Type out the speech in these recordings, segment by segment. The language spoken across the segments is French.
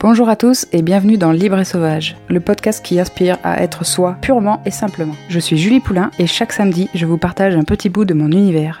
Bonjour à tous et bienvenue dans Libre et Sauvage, le podcast qui aspire à être soi purement et simplement. Je suis Julie Poulain et chaque samedi, je vous partage un petit bout de mon univers.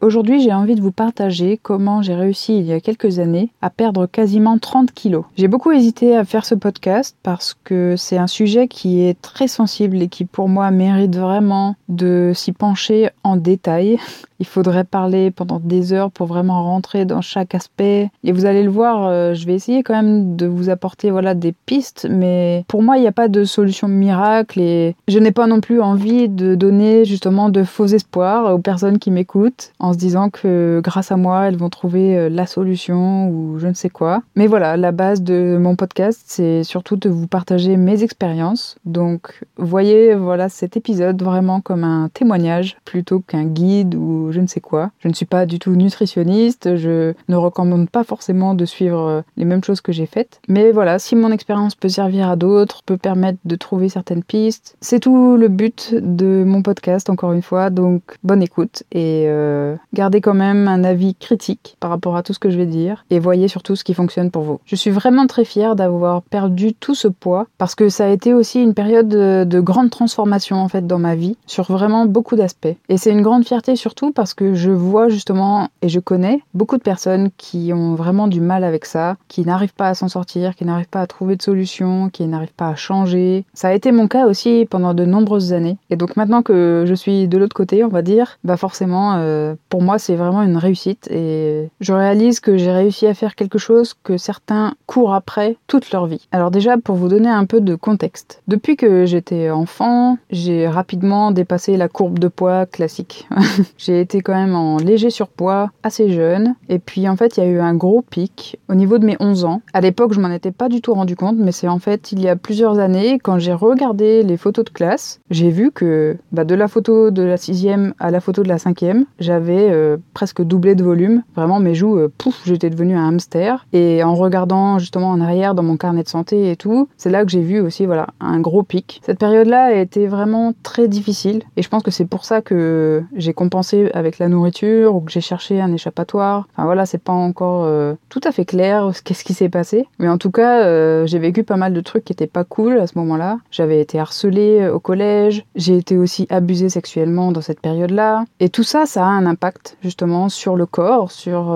Aujourd'hui, j'ai envie de vous partager comment j'ai réussi il y a quelques années à perdre quasiment 30 kilos. J'ai beaucoup hésité à faire ce podcast parce que c'est un sujet qui est très sensible et qui pour moi mérite vraiment de s'y pencher en détail. Il faudrait parler pendant des heures pour vraiment rentrer dans chaque aspect. Et vous allez le voir, euh, je vais essayer quand même de vous apporter voilà des pistes, mais pour moi, il n'y a pas de solution miracle et je n'ai pas non plus envie de donner justement de faux espoirs aux personnes qui m'écoutent en se disant que grâce à moi, elles vont trouver euh, la solution ou je ne sais quoi. Mais voilà, la base de mon podcast, c'est surtout de vous partager mes expériences. Donc, voyez voilà cet épisode vraiment comme un témoignage plutôt qu'un guide ou je ne sais quoi. Je ne suis pas du tout nutritionniste, je ne recommande pas forcément de suivre euh, les mêmes choses que j'ai faites. Mais voilà, si mon expérience peut servir à d'autres, peut permettre de trouver certaines pistes, c'est tout le but de mon podcast, encore une fois. Donc bonne écoute et euh, gardez quand même un avis critique par rapport à tout ce que je vais dire et voyez surtout ce qui fonctionne pour vous. Je suis vraiment très fière d'avoir perdu tout ce poids parce que ça a été aussi une période de, de grande transformation en fait dans ma vie sur vraiment beaucoup d'aspects. Et c'est une grande fierté surtout parce que je vois justement et je connais beaucoup de personnes qui ont vraiment du mal avec ça, qui n'arrivent pas à s'en sortir, qui n'arrivent pas à trouver de solution, qui n'arrivent pas à changer. Ça a été mon cas aussi pendant de nombreuses années. Et donc maintenant que je suis de l'autre côté, on va dire, bah forcément, euh, pour moi, c'est vraiment une réussite et je réalise que j'ai réussi à faire quelque chose que certains courent après toute leur vie. Alors déjà, pour vous donner un peu de contexte, depuis que j'étais enfant, j'ai rapidement dépassé la courbe de poids classique. j'ai J'étais quand même en léger surpoids, assez jeune. Et puis en fait, il y a eu un gros pic au niveau de mes 11 ans. À l'époque, je m'en étais pas du tout rendu compte, mais c'est en fait il y a plusieurs années, quand j'ai regardé les photos de classe, j'ai vu que bah, de la photo de la sixième à la photo de la cinquième, j'avais euh, presque doublé de volume. Vraiment, mes joues, euh, pouf, j'étais devenue un hamster. Et en regardant justement en arrière dans mon carnet de santé et tout, c'est là que j'ai vu aussi voilà un gros pic. Cette période-là a été vraiment très difficile, et je pense que c'est pour ça que j'ai compensé avec la nourriture ou que j'ai cherché un échappatoire. Enfin voilà, c'est pas encore euh, tout à fait clair qu'est-ce qui s'est passé. Mais en tout cas, j'ai vécu pas mal de trucs qui étaient pas cool à ce moment-là. J'avais été harcelée au collège, j'ai été aussi abusée sexuellement dans cette période-là. Et tout ça, ça a un impact justement sur le corps, sur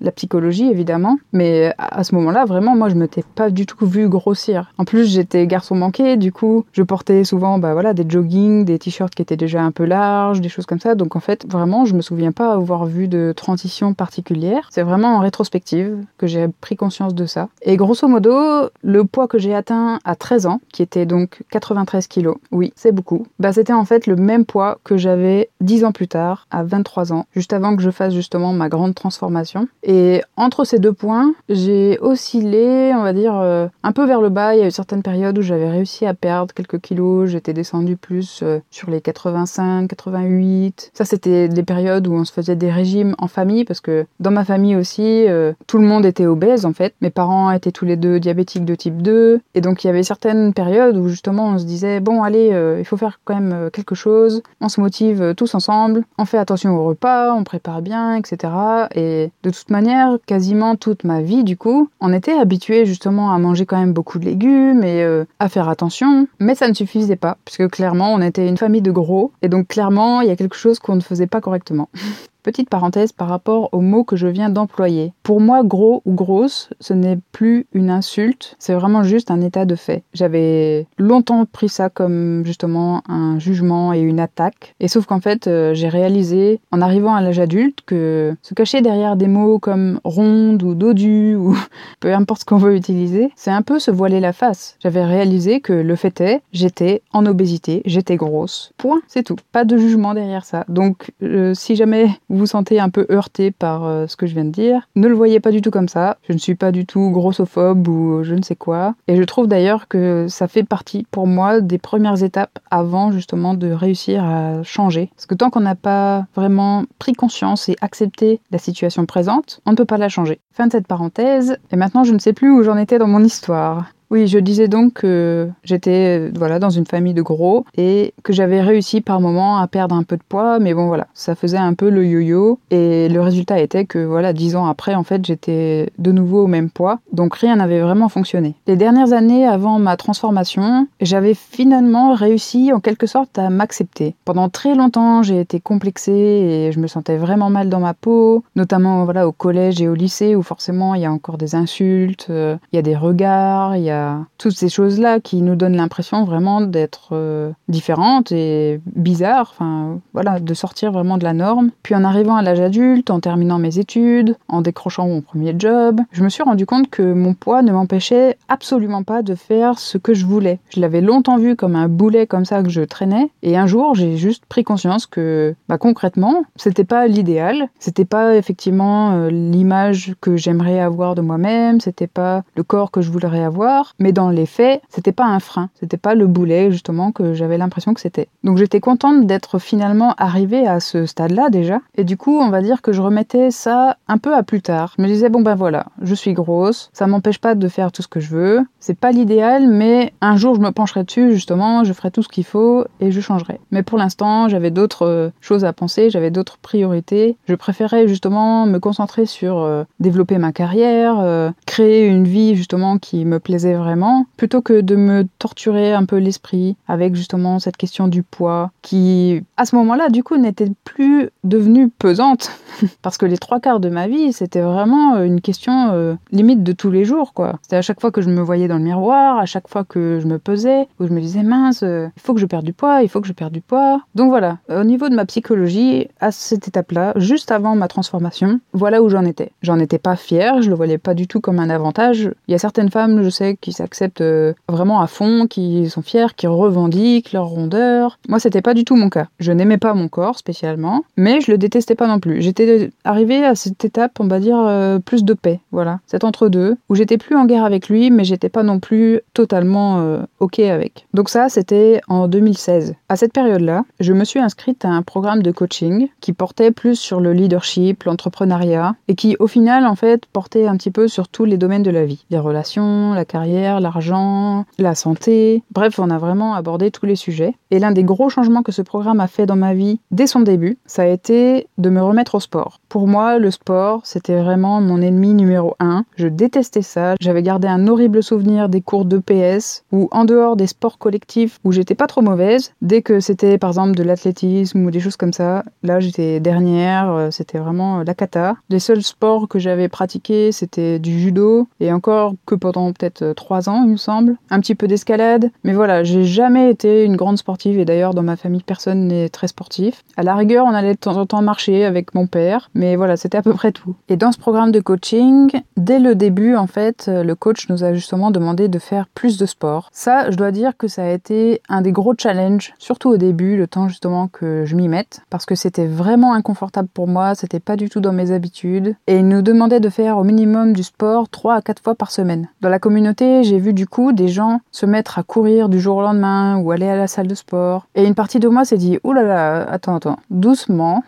la psychologie évidemment. Mais à ce moment-là, vraiment, moi, je m'étais pas du tout vue grossir. En plus, j'étais garçon manqué, du coup, je portais souvent bah, voilà, des joggings, des t-shirts qui étaient déjà un peu larges, des choses comme ça. Donc en fait, vraiment, je me souviens pas avoir vu de transition particulière. C'est vraiment en rétrospective que j'ai pris conscience de ça. Et grosso modo, le poids que j'ai atteint à 13 ans, qui était donc 93 kilos, oui, c'est beaucoup, bah c'était en fait le même poids que j'avais 10 ans plus tard, à 23 ans, juste avant que je fasse justement ma grande transformation. Et entre ces deux points, j'ai oscillé, on va dire, euh, un peu vers le bas. Il y a eu certaines périodes où j'avais réussi à perdre quelques kilos, j'étais descendue plus euh, sur les 85, 88. Ça, c'était des périodes où on se faisait des régimes en famille parce que dans ma famille aussi, euh, tout le monde était obèse en fait. Mes parents étaient tous les deux diabétiques de type 2 et donc il y avait certaines périodes où justement on se disait bon allez, il faut faire quand même quelque chose. On se motive tous ensemble, on fait attention au repas, on prépare bien, etc. Et de toute manière, quasiment toute ma vie du coup, on était habitué justement à manger quand même beaucoup de légumes et à faire attention, mais ça ne suffisait pas puisque clairement on était une famille de gros et donc clairement il y a quelque chose qu'on ne faisait pas correctement. Petite parenthèse par rapport au mot que je viens d'employer. Pour moi, gros ou grosse, ce n'est plus une insulte, c'est vraiment juste un état de fait. J'avais longtemps pris ça comme justement un jugement et une attaque. Et sauf qu'en fait, euh, j'ai réalisé en arrivant à l'âge adulte que se cacher derrière des mots comme ronde ou dodu ou peu importe ce qu'on veut utiliser, c'est un peu se voiler la face. J'avais réalisé que le fait est, j'étais en obésité, j'étais grosse. Point, c'est tout. Pas de jugement derrière ça. Donc, euh, si jamais vous vous sentez un peu heurté par euh, ce que je viens de dire, ne le voyez pas du tout comme ça. Je ne suis pas du tout grossophobe ou je ne sais quoi. Et je trouve d'ailleurs que ça fait partie pour moi des premières étapes avant justement de réussir à changer. Parce que tant qu'on n'a pas vraiment pris conscience et accepté la situation présente, on ne peut pas la changer. Fin de cette parenthèse. Et maintenant, je ne sais plus où j'en étais dans mon histoire. Oui, je disais donc que j'étais voilà dans une famille de gros et que j'avais réussi par moment à perdre un peu de poids, mais bon voilà, ça faisait un peu le yo-yo et le résultat était que voilà, dix ans après, en fait, j'étais de nouveau au même poids, donc rien n'avait vraiment fonctionné. Les dernières années avant ma transformation, j'avais finalement réussi en quelque sorte à m'accepter. Pendant très longtemps, j'ai été complexée et je me sentais vraiment mal dans ma peau, notamment voilà au collège et au lycée où forcément il y a encore des insultes, euh, il y a des regards, il y a toutes ces choses-là qui nous donnent l'impression vraiment d'être euh, différentes et bizarres, enfin voilà, de sortir vraiment de la norme. Puis en arrivant à l'âge adulte, en terminant mes études, en décrochant mon premier job, je me suis rendu compte que mon poids ne m'empêchait absolument pas de faire ce que je voulais. Je l'avais longtemps vu comme un boulet comme ça que je traînais et un jour j'ai juste pris conscience que bah, concrètement c'était pas l'idéal, c'était pas effectivement euh, l'image que j'aimerais avoir de moi-même, c'était pas le corps que je voudrais avoir, mais dans les faits c'était pas un frein, c'était pas le boulet justement que j'avais l'impression que c'était. Donc j'étais contente d'être finalement arrivée à ce stade-là déjà et du coup on va dire que je remettais ça un peu à plus tard. Je me disais bon ben voilà, je suis grosse, ça m'empêche pas de faire tout ce que je veux, c'est pas l'idéal mais un jour je me pencherai dessus justement, je ferai tout ce qu'il faut et je changerai. Mais pour l'instant, j'avais d'autres euh, choses à penser, j'avais d'autres priorités. Je préférais justement me concentrer sur euh, développer ma carrière, euh, créer une vie justement qui me plaisait vraiment, plutôt que de me torturer un peu l'esprit avec justement cette question du poids qui, à ce moment-là, du coup, n'était plus devenue pesante parce que les trois quarts de ma vie, c'était vraiment une question limite de tous les jours, quoi. C'était à chaque fois que je me voyais dans le miroir, à chaque fois que je me pesais, où je me disais mince, il faut que je perde du poids, il faut que je perde du poids. Donc voilà, au niveau de ma psychologie, à cette étape-là, juste avant ma transformation, voilà où j'en étais. J'en étais pas fière, je le voyais pas du tout comme un avantage. Il y a certaines femmes, je sais, qui s'acceptent euh, vraiment à fond, qui sont fières, qui revendiquent leur rondeur. Moi, c'était pas du tout mon cas. Je n'aimais pas mon corps spécialement, mais je le détestais pas non plus. J'étais arrivée à cette étape, on va dire, euh, plus de paix. Voilà, cet entre-deux, où j'étais plus en guerre avec lui, mais j'étais pas non plus totalement euh, ok avec. Donc ça, c'était en 2016. À cette période-là, je me suis inscrite à un programme de coaching qui portait plus sur le leadership, l'entrepreneuriat, et qui au final en fait portait un petit peu sur tous les domaines de la vie. Les relations, la carrière, l'argent, la santé. Bref, on a vraiment abordé tous les sujets. Et l'un des gros changements que ce programme a fait dans ma vie dès son début, ça a été de me remettre au sport. Pour moi, le sport, c'était vraiment mon ennemi numéro un. Je détestais ça. J'avais gardé un horrible souvenir des cours de PS ou en dehors des sports collectifs où j'étais pas trop mauvaise, dès que c'était par exemple de l'athlétisme ou des choses comme ça, là j'étais dernière, euh, c'était vraiment euh, la cata. Les seuls sports que j'avais pratiqués, c'était du judo et encore que pendant peut-être euh, trois ans, il me semble. Un petit peu d'escalade, mais voilà, j'ai jamais été une grande sportive et d'ailleurs dans ma famille personne n'est très sportif. À la rigueur, on allait de temps en temps marcher avec mon père, mais voilà, c'était à peu près tout. Et dans ce programme de coaching, dès le début en fait, le coach nous a justement demandé de faire plus de sport. Ça, je dois dire que ça a été un des gros challenges, surtout au début, le temps justement que je m'y mette, parce que c'était vraiment inconfortable pour moi, c'était pas du tout dans mes habitudes, et il nous demandait de faire au minimum du sport 3 à 4 fois par semaine. Dans la communauté, j'ai vu du coup des gens se mettre à courir du jour au lendemain ou aller à la salle de sport, et une partie de moi s'est dit, oulala, là là, attends, attends, doucement,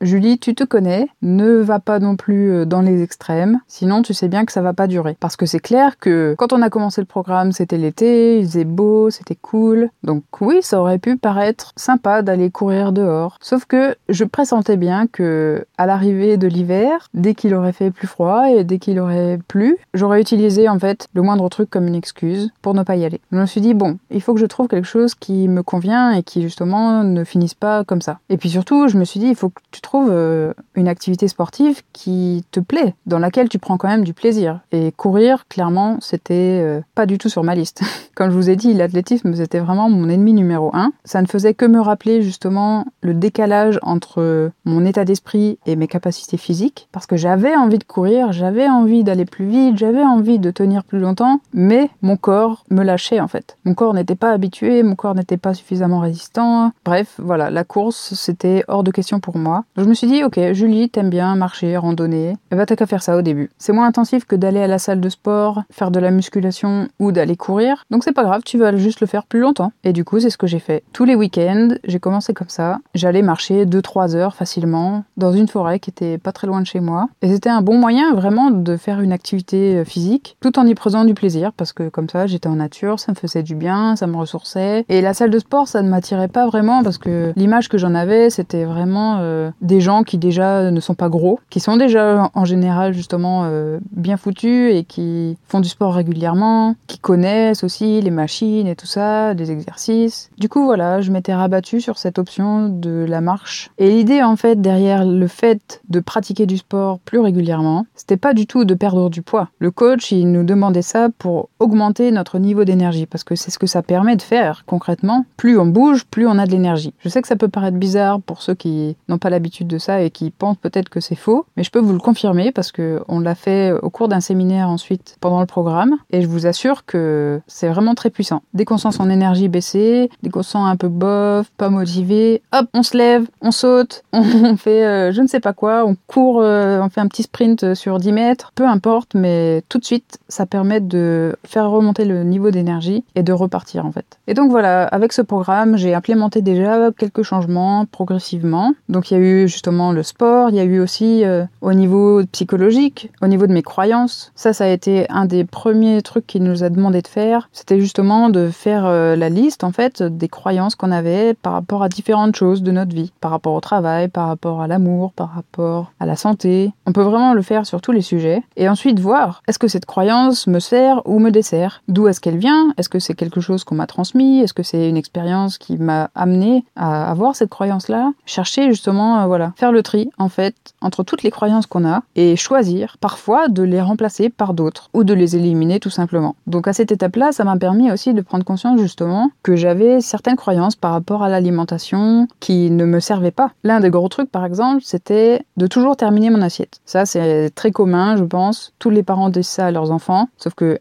Julie, tu te connais, ne va pas non plus euh, dans les extrêmes, sinon tu sais bien que ça va pas durer. Parce que c'est clair que quand on a commencé le programme, c'était l'été, il faisait beau, c'était cool. Donc oui, ça aurait pu paraître sympa d'aller courir dehors. Sauf que je pressentais bien que à l'arrivée de l'hiver, dès qu'il aurait fait plus froid et dès qu'il aurait plu, j'aurais utilisé en fait le moindre truc comme une excuse pour ne pas y aller. Je me suis dit bon, il faut que je trouve quelque chose qui me convient et qui justement ne finisse pas comme ça. Et puis surtout, je me suis dit il faut que tu trouve euh, une activité sportive qui te plaît, dans laquelle tu prends quand même du plaisir. Et courir, clairement, c'était euh, pas du tout sur ma liste. Comme je vous ai dit, l'athlétisme, c'était vraiment mon ennemi numéro un. Ça ne faisait que me rappeler justement le décalage entre mon état d'esprit et mes capacités physiques, parce que j'avais envie de courir, j'avais envie d'aller plus vite, j'avais envie de tenir plus longtemps, mais mon corps me lâchait en fait. Mon corps n'était pas habitué, mon corps n'était pas suffisamment résistant. Bref, voilà, la course, c'était hors de question pour moi. Je me suis dit, ok, Julie, t'aimes bien marcher, randonner, et eh bah ben, t'as qu'à faire ça au début. C'est moins intensif que d'aller à la salle de sport, faire de la musculation ou d'aller courir, donc c'est pas grave, tu vas juste le faire plus longtemps. Et du coup, c'est ce que j'ai fait. Tous les week-ends, j'ai commencé comme ça. J'allais marcher 2-3 heures facilement dans une forêt qui était pas très loin de chez moi. Et c'était un bon moyen vraiment de faire une activité euh, physique tout en y prenant du plaisir. Parce que comme ça, j'étais en nature, ça me faisait du bien, ça me ressourçait. Et la salle de sport, ça ne m'attirait pas vraiment parce que l'image que j'en avais, c'était vraiment euh, des gens qui déjà ne sont pas gros, qui sont déjà en général justement euh, bien foutus et qui font du sport régulièrement, qui connaissent aussi les machines et tout ça, des exercices. Du coup, voilà, je m'étais rabattue sur cette option de la marche. Et l'idée en fait derrière le fait de pratiquer du sport plus régulièrement, c'était pas du tout de perdre du poids. Le coach, il nous demandait ça pour augmenter notre niveau d'énergie parce que c'est ce que ça permet de faire concrètement. Plus on bouge, plus on a de l'énergie. Je sais que ça peut paraître bizarre pour ceux qui n'ont pas l'habitude de ça et qui pensent peut-être que c'est faux, mais je peux vous le confirmer parce que on l'a fait au cours d'un séminaire ensuite pendant le programme et je vous assure que c'est vraiment très puissant. Dès qu'on sent son énergie baisser, dès qu'on sent un peu bof, pas motivé, hop, on se lève, on saute, on fait euh, je ne sais pas quoi, on court, euh, on fait un petit sprint sur 10 mètres, peu importe, mais tout de suite, ça permet de faire remonter le niveau d'énergie et de repartir en fait. Et donc voilà, avec ce programme, j'ai implémenté déjà quelques changements progressivement. Donc il y a eu justement le sport, il y a eu aussi euh, au niveau psychologique, au niveau de mes croyances. Ça, ça a été un des premiers trucs qu'il nous a demandé de faire. C'était justement de faire euh, la liste en fait des croyances qu'on avait par rapport à différentes choses de notre vie, par rapport au travail, par rapport à l'amour, par rapport à la santé. On peut vraiment le faire sur tous les sujets et ensuite voir est-ce que cette croyance me sert ou me dessert D'où est-ce qu'elle vient? Est-ce que c'est quelque chose qu'on m'a transmis? Est-ce que c'est une expérience qui m'a amené à avoir cette croyance-là? Chercher justement, euh, voilà, faire le tri en fait entre toutes les croyances qu'on a et choisir parfois de les remplacer par d'autres ou de les éliminer tout simplement. Donc à cette étape-là, ça m'a permis aussi de prendre conscience justement que j'avais certaines croyances par rapport à l'alimentation qui ne me servaient pas. L'un des gros trucs par exemple, c'était de toujours terminer mon assiette. Ça c'est très commun, je pense. Tous les parents disent ça à leurs enfants, sauf que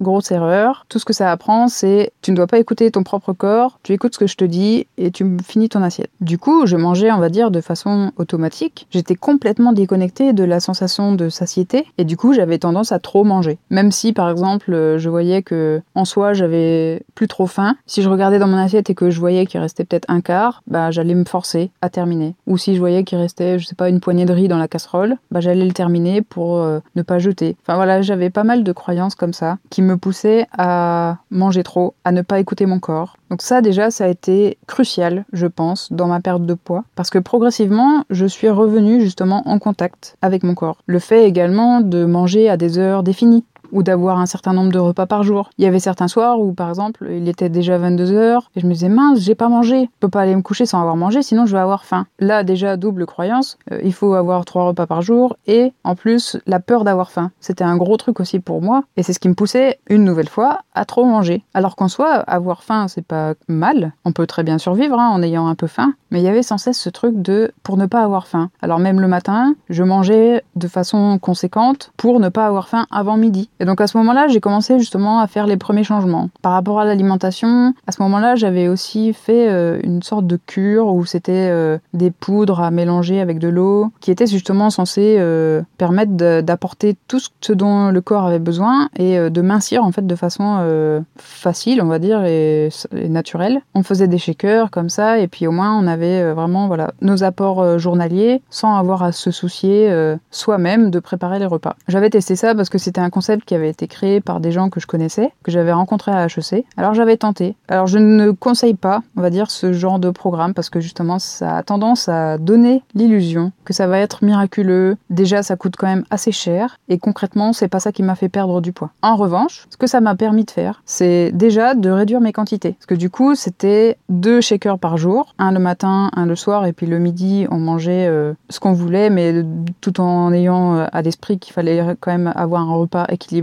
grosse erreur. Tout ce que ça apprend, c'est tu ne dois pas écouter ton propre corps, tu écoutes ce que je te dis et tu finis ton assiette. Du coup, je mangeais, on va dire, de façon automatique. J'étais complètement déconnectée de la sensation de satiété et du coup, j'avais tendance à trop manger. Même si, par exemple, je voyais que en soi, j'avais plus trop faim. Si je regardais dans mon assiette et que je voyais qu'il restait peut-être un quart, bah j'allais me forcer à terminer. Ou si je voyais qu'il restait, je sais pas, une poignée de riz dans la casserole, bah j'allais le terminer pour euh, ne pas jeter. Enfin voilà, j'avais pas mal de croyances comme ça qui me poussaient à manger trop, à ne pas écouter mon corps. Donc ça déjà, ça a été crucial, je pense, dans ma perte de poids, parce que progressivement, je suis revenue justement en contact avec mon corps. Le fait également de manger à des heures définies ou d'avoir un certain nombre de repas par jour. Il y avait certains soirs où, par exemple, il était déjà 22 heures et je me disais mince, j'ai pas mangé. Je peux pas aller me coucher sans avoir mangé, sinon je vais avoir faim. Là, déjà, double croyance. Euh, il faut avoir trois repas par jour et en plus, la peur d'avoir faim. C'était un gros truc aussi pour moi et c'est ce qui me poussait une nouvelle fois à trop manger. Alors qu'en soi, avoir faim, c'est pas mal. On peut très bien survivre hein, en ayant un peu faim. Mais il y avait sans cesse ce truc de pour ne pas avoir faim. Alors même le matin, je mangeais de façon conséquente pour ne pas avoir faim avant midi. Et donc à ce moment-là, j'ai commencé justement à faire les premiers changements. Par rapport à l'alimentation, à ce moment-là, j'avais aussi fait euh, une sorte de cure où c'était euh, des poudres à mélanger avec de l'eau qui étaient justement censées euh, permettre d'apporter tout ce dont le corps avait besoin et de mincir en fait de façon facile, on va dire, et, naturelle. On faisait des shakers comme ça et puis au moins on avait vraiment voilà nos apports journaliers sans avoir à se soucier soi-même de préparer les repas. J'avais testé ça parce que c'était un concept qui avait été créé par des gens que je connaissais, que j'avais rencontrés à HEC. Alors j'avais tenté. Alors je ne conseille pas, on va dire, ce genre de programme parce que justement ça a tendance à donner l'illusion que ça va être miraculeux. Déjà ça coûte quand même assez cher et concrètement c'est pas ça qui m'a fait perdre du poids. En revanche, ce que ça m'a permis de faire, c'est déjà de réduire mes quantités. Parce que du coup c'était deux shakers par jour, un le matin, un le soir et puis le midi on mangeait euh, ce qu'on voulait mais tout en ayant euh, à l'esprit qu'il fallait quand même avoir un repas équilibré.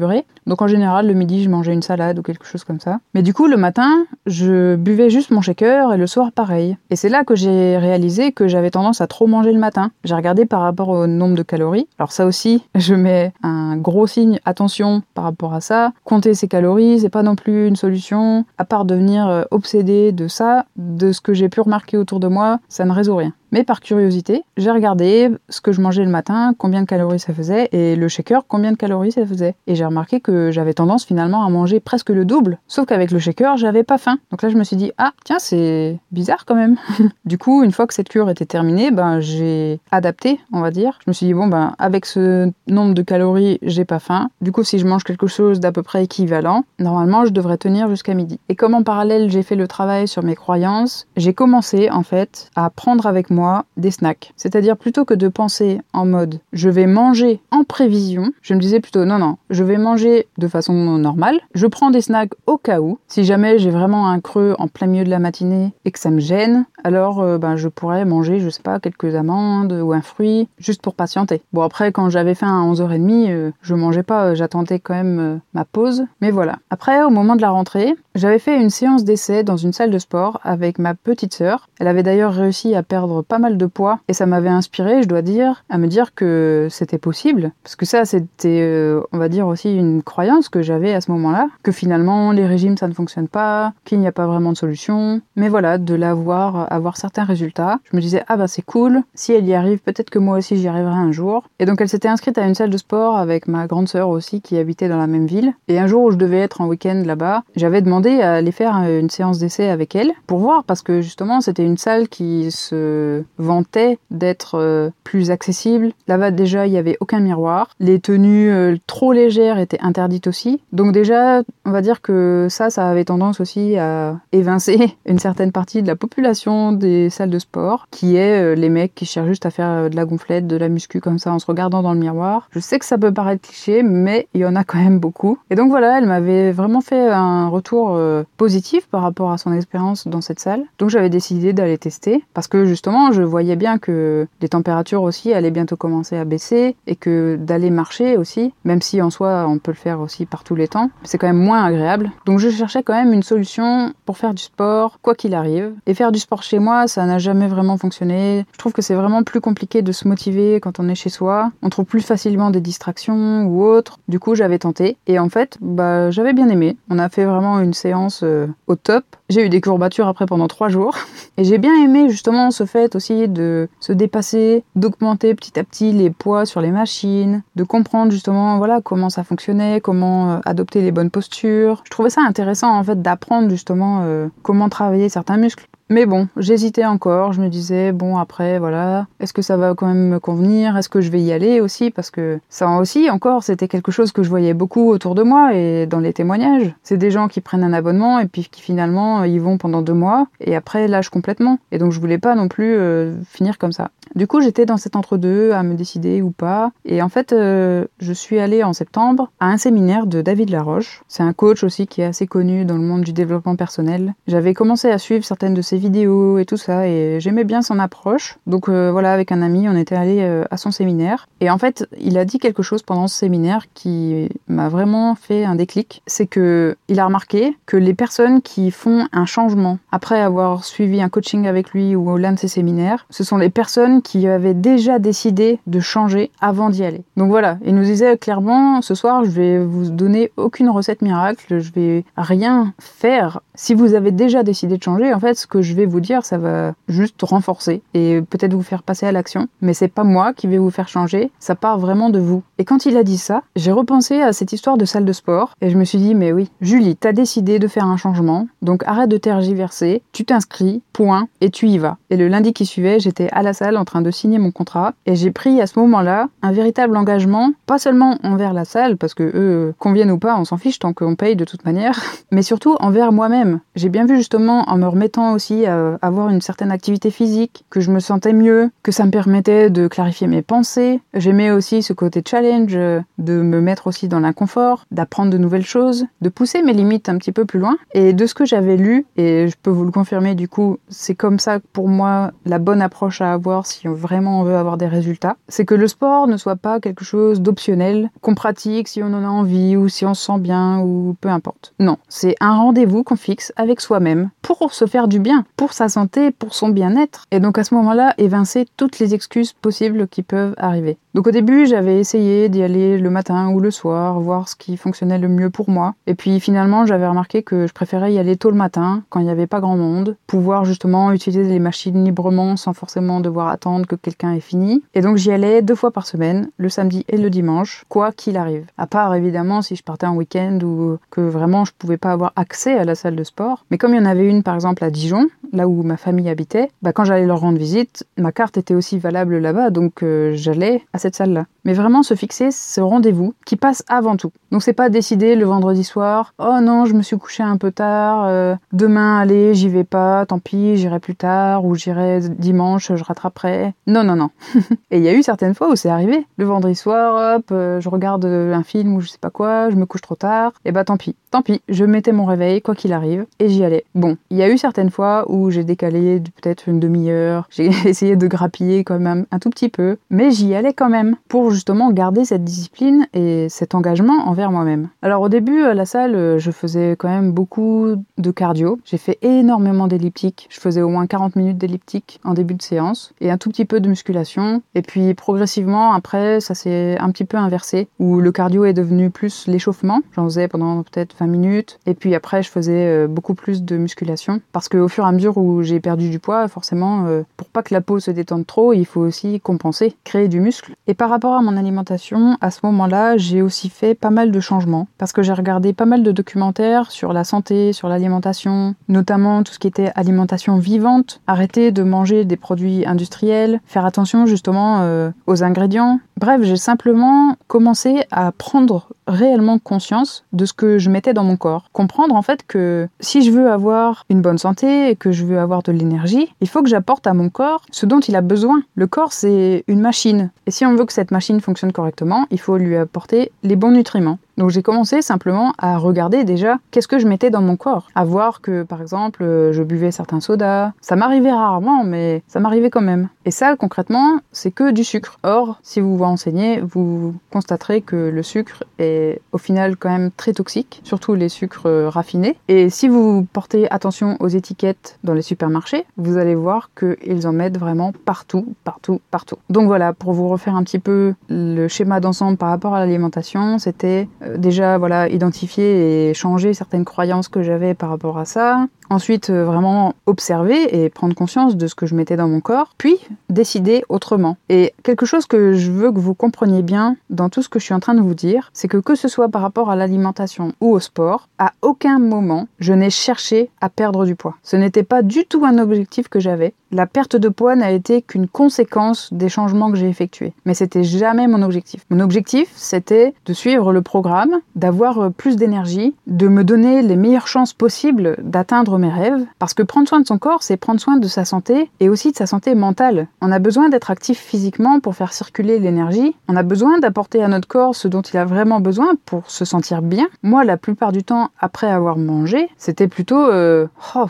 Donc en général, le midi, je mangeais une salade ou quelque chose comme ça. Mais du coup, le matin, je buvais juste mon shaker et le soir, pareil. Et c'est là que j'ai réalisé que j'avais tendance à trop manger le matin. J'ai regardé par rapport au nombre de calories. Alors ça aussi, je mets un gros signe attention par rapport à ça. Compter ses calories, c'est pas non plus une solution. À part devenir euh, obsédé de ça, de ce que j'ai pu remarquer autour de moi, ça ne résout rien. Mais par curiosité, j'ai regardé ce que je mangeais le matin, combien de calories ça faisait, et le shaker, combien de calories ça faisait. Et j'ai remarqué que j'avais tendance finalement à manger presque le double, sauf qu'avec le shaker, j'avais pas faim. Donc là, je me suis dit, ah, tiens, c'est bizarre quand même. du coup, une fois que cette cure était terminée, ben, j'ai adapté, on va dire. Je me suis dit, bon, ben, avec ce nombre de calories, j'ai pas faim. Du coup, si je mange quelque chose d'à peu près équivalent, normalement, je devrais tenir jusqu'à midi. Et comme en parallèle, j'ai fait le travail sur mes croyances, j'ai commencé, en fait, à prendre avec moi des snacks. C'est-à-dire, plutôt que de penser en mode, je vais manger en prévision, je me disais plutôt, non, non, je vais manger de façon normale. Je prends des snacks au cas où. Si jamais j'ai vraiment un creux en plein milieu de la matinée et que ça me gêne, alors euh, ben, je pourrais manger, je sais pas, quelques amandes ou un fruit, juste pour patienter. Bon, après, quand j'avais faim à 11h30, euh, je mangeais pas, euh, j'attendais quand même ma pause. Mais voilà. Après, au moment de la rentrée, j'avais fait une séance d'essai dans une salle de sport avec ma petite sœur. Elle avait d'ailleurs réussi à perdre pas mal de poids et ça m'avait inspiré, je dois dire, à me dire que c'était possible. Parce que ça, c'était, on va dire aussi une croyance que j'avais à ce moment-là, que finalement les régimes ça ne fonctionne pas, qu'il n'y a pas vraiment de solution. Mais voilà, de l'avoir, avoir certains résultats, je me disais ah bah c'est cool, si elle y arrive, peut-être que moi aussi j'y arriverai un jour. Et donc elle s'était inscrite à une salle de sport avec ma grande sœur aussi qui habitait dans la même ville. Et un jour où je devais être en week-end là-bas, j'avais demandé à aller faire une séance d'essai avec elle pour voir parce que justement c'était une salle qui se vantait d'être euh, plus accessible. Là-bas déjà il y avait aucun miroir, les tenues euh, trop légères étaient interdites aussi. Donc déjà on va dire que ça ça avait tendance aussi à évincer une certaine partie de la population des salles de sport, qui est euh, les mecs qui cherchent juste à faire de la gonflette, de la muscu comme ça en se regardant dans le miroir. Je sais que ça peut paraître cliché, mais il y en a quand même beaucoup. Et donc voilà, elle m'avait vraiment fait un retour positif par rapport à son expérience dans cette salle. Donc j'avais décidé d'aller tester, parce que justement, je voyais bien que les températures aussi allaient bientôt commencer à baisser, et que d'aller marcher aussi, même si en soi on peut le faire aussi par tous les temps, c'est quand même moins agréable. Donc je cherchais quand même une solution pour faire du sport, quoi qu'il arrive. Et faire du sport chez moi, ça n'a jamais vraiment fonctionné. Je trouve que c'est vraiment plus compliqué de se motiver quand on est chez soi. On trouve plus facilement des distractions ou autres. Du coup, j'avais tenté. Et en fait, bah, j'avais bien aimé. On a fait vraiment une séance euh, au top. J'ai eu des courbatures après pendant trois jours. Et j'ai bien aimé justement ce fait aussi de se dépasser, d'augmenter petit à petit les poids sur les machines, de comprendre justement voilà comment ça fonctionnait, comment euh, adopter les bonnes postures. Je trouvais ça intéressant en fait d'apprendre justement euh, comment travailler certains muscles. Mais bon, j'hésitais encore, je me disais, bon après, voilà, est-ce que ça va quand même me convenir? Est-ce que je vais y aller aussi? Parce que ça aussi, encore, c'était quelque chose que je voyais beaucoup autour de moi et dans les témoignages. C'est des gens qui prennent un abonnement et puis qui finalement y vont pendant deux mois et après lâchent complètement. Et donc je voulais pas non plus euh, finir comme ça. Du coup, j'étais dans cet entre-deux à me décider ou pas. Et en fait, euh, je suis allée en septembre à un séminaire de David Laroche. C'est un coach aussi qui est assez connu dans le monde du développement personnel. J'avais commencé à suivre certaines de ses et tout ça et j'aimais bien son approche. Donc euh, voilà, avec un ami, on était allé euh, à son séminaire. Et en fait, il a dit quelque chose pendant ce séminaire qui m'a vraiment fait un déclic. C'est que il a remarqué que les personnes qui font un changement après avoir suivi un coaching avec lui ou l'un de ses séminaires, ce sont les personnes qui avait déjà décidé de changer avant d'y aller. Donc voilà, il nous disait clairement ce soir, je vais vous donner aucune recette miracle, je vais rien faire. Si vous avez déjà décidé de changer, en fait, ce que je vais vous dire, ça va juste renforcer et peut-être vous faire passer à l'action, mais c'est pas moi qui vais vous faire changer, ça part vraiment de vous. Et quand il a dit ça, j'ai repensé à cette histoire de salle de sport et je me suis dit mais oui, Julie, t'as décidé de faire un changement, donc arrête de tergiverser, tu t'inscris, point, et tu y vas. Et le lundi qui suivait, j'étais à la salle en train de signer mon contrat et j'ai pris à ce moment-là un véritable engagement, pas seulement envers la salle, parce que eux, conviennent ou pas, on s'en fiche tant qu'on paye de toute manière, mais surtout envers moi-même. J'ai bien vu justement en me remettant aussi à avoir une certaine activité physique, que je me sentais mieux, que ça me permettait de clarifier mes pensées. J'aimais aussi ce côté challenge, de me mettre aussi dans l'inconfort, d'apprendre de nouvelles choses, de pousser mes limites un petit peu plus loin. Et de ce que j'avais lu, et je peux vous le confirmer du coup, c'est comme ça pour moi la bonne approche à avoir si vraiment on veut avoir des résultats, c'est que le sport ne soit pas quelque chose d'optionnel, qu'on pratique si on en a envie ou si on se sent bien ou peu importe. Non, c'est un rendez-vous qu'on fixe avec soi-même pour se faire du bien, pour sa santé, pour son bien-être. Et donc à ce moment-là, évincer toutes les excuses possibles qui peuvent arriver. Donc au début, j'avais essayé d'y aller le matin ou le soir, voir ce qui fonctionnait le mieux pour moi. Et puis finalement, j'avais remarqué que je préférais y aller tôt le matin, quand il n'y avait pas grand monde, pouvoir justement utiliser les machines librement sans forcément devoir attendre que quelqu'un ait fini. Et donc j'y allais deux fois par semaine, le samedi et le dimanche, quoi qu'il arrive. À part évidemment si je partais en week-end ou que vraiment je pouvais pas avoir accès à la salle de sport. Mais comme il y en avait une par exemple à Dijon, là où ma famille habitait, bah, quand j'allais leur rendre visite, ma carte était aussi valable là-bas, donc euh, j'allais salle-là. Mais vraiment se fixer ce rendez-vous qui passe avant tout. Donc c'est pas décider le vendredi soir, oh non, je me suis couché un peu tard, euh, demain allez, j'y vais pas, tant pis, j'irai plus tard, ou j'irai dimanche, je rattraperai. Non, non, non. Et il y a eu certaines fois où c'est arrivé. Le vendredi soir, hop, euh, je regarde un film ou je sais pas quoi, je me couche trop tard, et bah tant pis. Tant pis, je mettais mon réveil, quoi qu'il arrive, et j'y allais. Bon, il y a eu certaines fois où j'ai décalé peut-être une demi-heure, j'ai essayé de grappiller quand même un tout petit peu, mais j'y allais quand même, pour justement garder cette discipline et cet engagement envers moi-même. Alors au début, à la salle, euh, je faisais quand même beaucoup de cardio. J'ai fait énormément d'elliptique. Je faisais au moins 40 minutes d'elliptique en début de séance et un tout petit peu de musculation. Et puis progressivement, après, ça s'est un petit peu inversé, où le cardio est devenu plus l'échauffement. J'en faisais pendant peut-être 20 minutes. Et puis après, je faisais euh, beaucoup plus de musculation. Parce qu'au fur et à mesure où j'ai perdu du poids, forcément, euh, pour pas que la peau se détende trop, il faut aussi compenser, créer du muscle. Et par rapport à mon alimentation, à ce moment-là, j'ai aussi fait pas mal de changements. Parce que j'ai regardé pas mal de documentaires sur la santé, sur l'alimentation, notamment tout ce qui était alimentation vivante, arrêter de manger des produits industriels, faire attention justement euh, aux ingrédients. Bref, j'ai simplement commencé à prendre réellement conscience de ce que je mettais dans mon corps. Comprendre en fait que si je veux avoir une bonne santé et que je veux avoir de l'énergie, il faut que j'apporte à mon corps ce dont il a besoin. Le corps, c'est une machine. Et si on veut que cette machine fonctionne correctement, il faut lui apporter les bons nutriments. Donc j'ai commencé simplement à regarder déjà qu'est-ce que je mettais dans mon corps. À voir que par exemple je buvais certains sodas. Ça m'arrivait rarement mais ça m'arrivait quand même. Et ça concrètement c'est que du sucre. Or si vous vous renseignez vous constaterez que le sucre est au final quand même très toxique. Surtout les sucres raffinés. Et si vous portez attention aux étiquettes dans les supermarchés vous allez voir qu'ils en mettent vraiment partout, partout, partout. Donc voilà pour vous refaire un petit peu le schéma d'ensemble par rapport à l'alimentation c'était euh, déjà voilà identifier et changer certaines croyances que j'avais par rapport à ça. Ensuite, euh, vraiment observer et prendre conscience de ce que je mettais dans mon corps, puis décider autrement. Et quelque chose que je veux que vous compreniez bien dans tout ce que je suis en train de vous dire, c'est que que ce soit par rapport à l'alimentation ou au sport, à aucun moment je n'ai cherché à perdre du poids. Ce n'était pas du tout un objectif que j'avais. La perte de poids n'a été qu'une conséquence des changements que j'ai effectués. Mais c'était jamais mon objectif. Mon objectif, c'était de suivre le programme, d'avoir euh, plus d'énergie, de me donner les meilleures chances possibles d'atteindre mes rêves. Parce que prendre soin de son corps, c'est prendre soin de sa santé et aussi de sa santé mentale. On a besoin d'être actif physiquement pour faire circuler l'énergie. On a besoin d'apporter à notre corps ce dont il a vraiment besoin pour se sentir bien. Moi, la plupart du temps, après avoir mangé, c'était plutôt, euh, oh,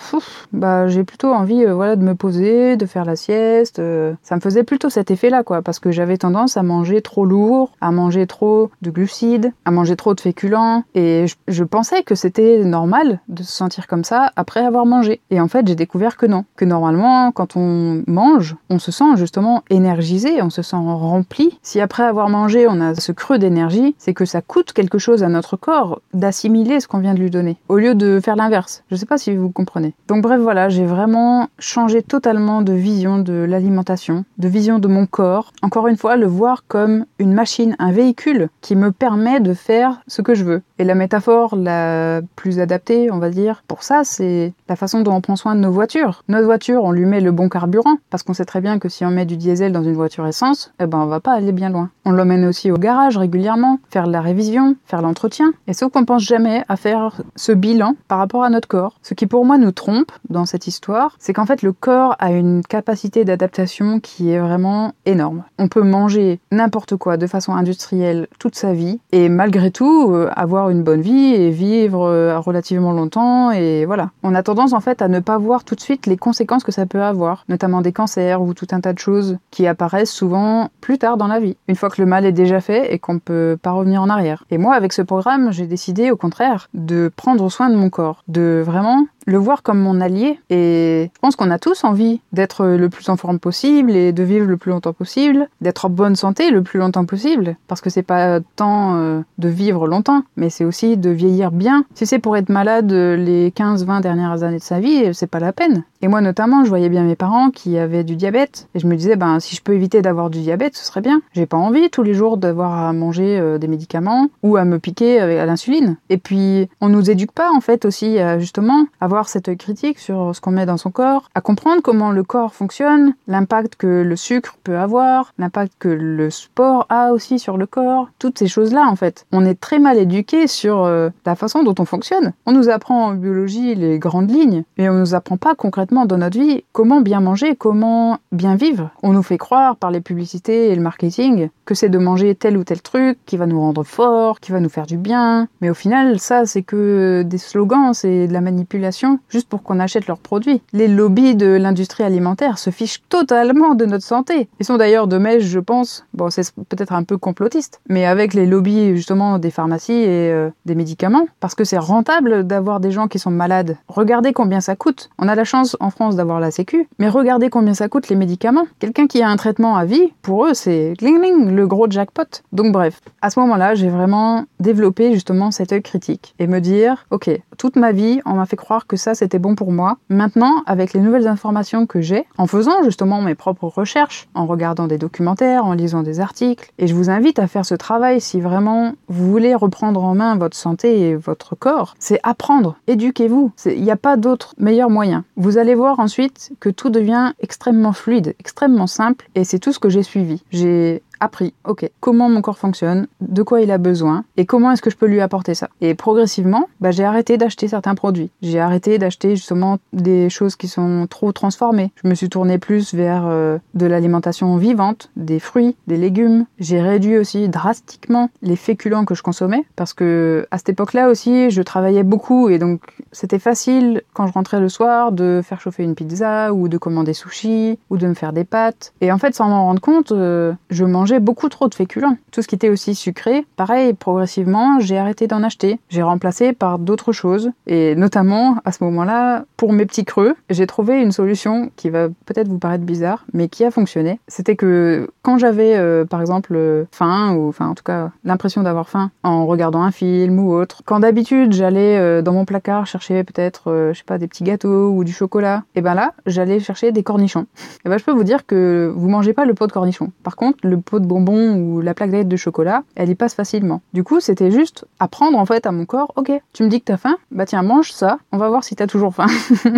bah, j'ai plutôt envie, euh, voilà, de me poser de faire la sieste. Euh, ça me faisait plutôt cet effet-là, quoi, parce que j'avais tendance à manger trop lourd, à manger trop de glucides, à manger trop de féculents, et je, pensais que c'était normal de se sentir comme ça après avoir mangé. Et en fait, j'ai découvert que non, que normalement, quand on mange, on se sent justement énergisé, on se sent rempli. Si après avoir mangé, on a ce creux d'énergie, c'est que ça coûte quelque chose à notre corps d'assimiler ce qu'on vient de lui donner, au lieu de faire l'inverse. Je sais pas si vous comprenez. Donc bref, voilà, j'ai vraiment changé totalement de vision de l'alimentation, de vision de mon corps. Encore une fois, le voir comme une machine, un véhicule qui me permet de faire ce que je veux. Et la métaphore la plus adaptée, on va dire, pour ça, c'est la façon dont on prend soin de nos voitures. Notre voiture, on lui met le bon carburant, parce qu'on sait très bien que si on met du diesel dans une voiture essence, eh ben on va pas aller bien loin. On l'emmène aussi au garage régulièrement, faire la révision, faire l'entretien. Et sauf qu'on pense jamais à faire ce bilan par rapport à notre corps. Ce qui pour moi nous trompe dans cette histoire, c'est qu'en fait le corps a une capacité d'adaptation qui est vraiment énorme. On peut manger n'importe quoi de façon industrielle toute sa vie et malgré tout euh, avoir une bonne vie et vivre euh, relativement longtemps et voilà. On a tendance en fait à ne pas voir tout de suite les conséquences que ça peut avoir, notamment des cancers ou tout un tas de choses qui apparaissent souvent plus tard dans la vie, une fois que le mal est déjà fait et qu'on ne peut pas revenir en arrière. Et moi avec ce programme, j'ai décidé au contraire de prendre soin de mon corps, de vraiment le voir comme mon allié. Et je pense qu'on a tous envie d'être le plus en forme possible et de vivre le plus longtemps possible, d'être en bonne santé le plus longtemps possible, parce que c'est pas tant euh, de vivre longtemps, mais c'est aussi de vieillir bien. Si c'est pour être malade les 15-20 dernières années de sa vie, c'est pas la peine. Et moi notamment, je voyais bien mes parents qui avaient du diabète, et je me disais, ben si je peux éviter d'avoir du diabète, ce serait bien. J'ai pas envie tous les jours d'avoir à manger euh, des médicaments ou à me piquer à l'insuline. Et puis, on nous éduque pas en fait aussi à justement avoir cette critique sur ce qu'on met dans son corps, à comprendre comment le corps fonctionne, l'impact que le sucre peut avoir, l'impact que le sport a aussi sur le corps, toutes ces choses-là en fait. On est très mal éduqué sur euh, la façon dont on fonctionne. On nous apprend en biologie les grandes lignes, mais on nous apprend pas concrètement dans notre vie comment bien manger, comment bien vivre. On nous fait croire par les publicités et le marketing que c'est de manger tel ou tel truc qui va nous rendre fort, qui va nous faire du bien. Mais au final, ça, c'est que des slogans, c'est de la manipulation juste pour qu'on achète leurs produits. Les lobbies de l'industrie alimentaire se fichent totalement de notre santé. Ils sont d'ailleurs de mèche, je pense. Bon, c'est peut-être un peu complotiste, mais avec les lobbies justement des pharmacies et euh, des médicaments, parce que c'est rentable d'avoir des gens qui sont malades. Regardez combien ça coûte. On a la chance en France d'avoir la Sécu, mais regardez combien ça coûte les médicaments. Quelqu'un qui a un traitement à vie, pour eux, c'est le gros jackpot. Donc bref, à ce moment-là, j'ai vraiment développé justement cet œil critique et me dire, ok, toute ma vie, on m'a fait croire que ça c'était bon pour moi. Maintenant, avec les nouvelles informations que j'ai, en faisant justement mes propres recherches, en regardant des documentaires, en lisant des articles, et je vous invite à faire ce travail si vraiment vous voulez reprendre en main votre santé et votre corps, c'est apprendre, éduquez-vous. Il n'y a pas d'autre meilleur moyen. Vous allez voir ensuite que tout devient extrêmement fluide, extrêmement simple, et c'est tout ce que j'ai suivi. J'ai appris, ok, comment mon corps fonctionne, de quoi il a besoin et comment est-ce que je peux lui apporter ça. Et progressivement, bah, j'ai arrêté d'acheter certains produits. J'ai arrêté d'acheter justement des choses qui sont trop transformées. Je me suis tournée plus vers euh, de l'alimentation vivante, des fruits, des légumes. J'ai réduit aussi drastiquement les féculents que je consommais parce que à cette époque-là aussi, je travaillais beaucoup et donc c'était facile quand je rentrais le soir de faire chauffer une pizza ou de commander sushi ou de me faire des pâtes. Et en fait, sans m'en rendre compte, euh, je mangeais beaucoup trop de féculents. Tout ce qui était aussi sucré, pareil, progressivement, j'ai arrêté d'en acheter. J'ai remplacé par d'autres choses. Et notamment, à ce moment-là, pour mes petits creux, j'ai trouvé une solution qui va peut-être vous paraître bizarre, mais qui a fonctionné. C'était que quand j'avais, euh, par exemple, faim, ou enfin en tout cas l'impression d'avoir faim en regardant un film ou autre, quand d'habitude j'allais euh, dans mon placard chercher peut-être, euh, je sais pas, des petits gâteaux ou du chocolat, et ben là, j'allais chercher des cornichons. Et ben je peux vous dire que vous mangez pas le pot de cornichons. Par contre, le pot bonbons ou la plaquette de chocolat, elle y passe facilement. Du coup, c'était juste apprendre en fait à mon corps, ok, tu me dis que t'as faim, bah tiens, mange ça, on va voir si t'as toujours faim.